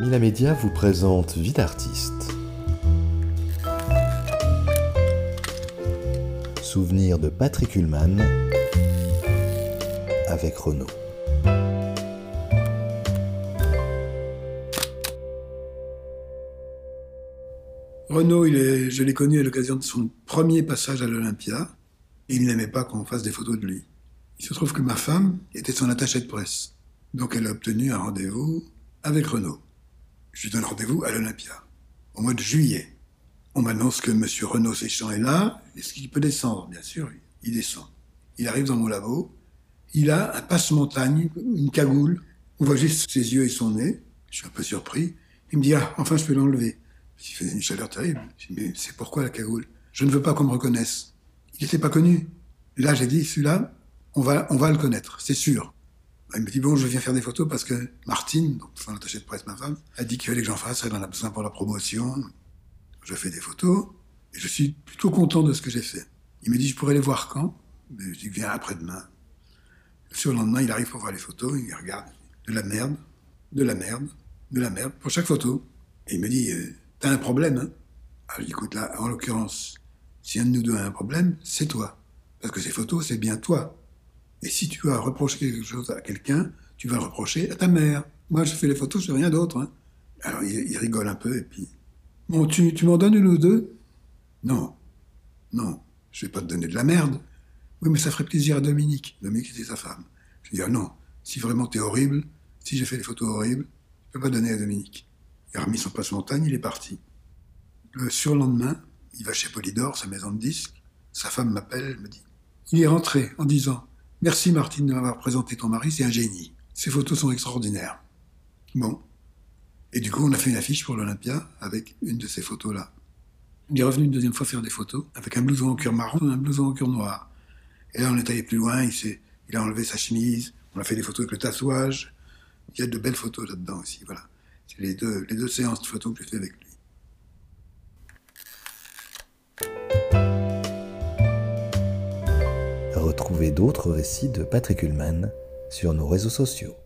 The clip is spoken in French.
Mila Media vous présente Vie d'artiste. Souvenir de Patrick Ullmann avec Renaud. Renaud, il est- je l'ai connu à l'occasion de son premier passage à l'Olympia. Il n'aimait pas qu'on fasse des photos de lui. Il se trouve que ma femme était son attachée de presse. Donc elle a obtenu un rendez-vous avec Renaud. Je lui donne rendez-vous à l'Olympia, au mois de juillet. On m'annonce que Monsieur Renaud Séchant est là. Est-ce qu'il peut descendre? Bien sûr, il descend. Il arrive dans mon labo. Il a un passe-montagne, une cagoule. On voit juste ses yeux et son nez. Je suis un peu surpris. Il me dit, ah, enfin, je peux l'enlever. Il faisait une chaleur terrible. Je dis, mais c'est pourquoi la cagoule? Je ne veux pas qu'on me reconnaisse. Il n'était pas connu. Là, j'ai dit, celui-là, on va, on va le connaître, c'est sûr. Il me dit, bon, je viens faire des photos parce que Martine, donc son de presse, ma femme, a dit qu'il fallait que j'en fasse, elle en a besoin pour la promotion. Je fais des photos et je suis plutôt content de ce que j'ai fait. Il me dit, je pourrais les voir quand? Mais Je dis, viens après-demain. Le surlendemain, il arrive pour voir les photos, il regarde. De la merde, de la merde, de la merde, pour chaque photo. Et il me dit, euh, t'as un problème, hein? Alors je dis, écoute, là, en l'occurrence, si un de nous deux a un problème, c'est toi. Parce que ces photos, c'est bien toi. Et si tu as reproché quelque chose à quelqu'un, tu vas reprocher à ta mère. Moi, je fais les photos, je fais rien d'autre. hein. Alors, il, rigole un peu, et puis... Bon, tu, m'en donnes une ou deux? Non. Non. Je vais pas te donner de la merde. Oui, mais ça ferait plaisir à Dominique. Dominique, c'était sa femme. Je dis, ah non, si vraiment t'es horrible, si j'ai fait des photos horribles, je peux pas donner à Dominique. Il a remis son passe-montagne, il est parti. Le surlendemain, il va chez Polydor, sa maison de disques. Sa femme m'appelle, elle me dit Il est rentré en disant Merci Martine de m'avoir présenté ton mari, c'est un génie. Ses photos sont extraordinaires. Bon. Et du coup, on a fait une affiche pour l'Olympia avec une de ces photos-là. Il est revenu une deuxième fois faire des photos avec un blouson en cuir marron et un blouson en cuir noir. Et là, on est allé plus loin, il, a enlevé sa chemise, on a fait des photos avec le tatouage. Il y a de belles photos là-dedans aussi, voilà. C'est les deux, les deux séances de photos que j'ai fait avec lui. D'autres récits de Patrick Ullmann sur nos réseaux sociaux.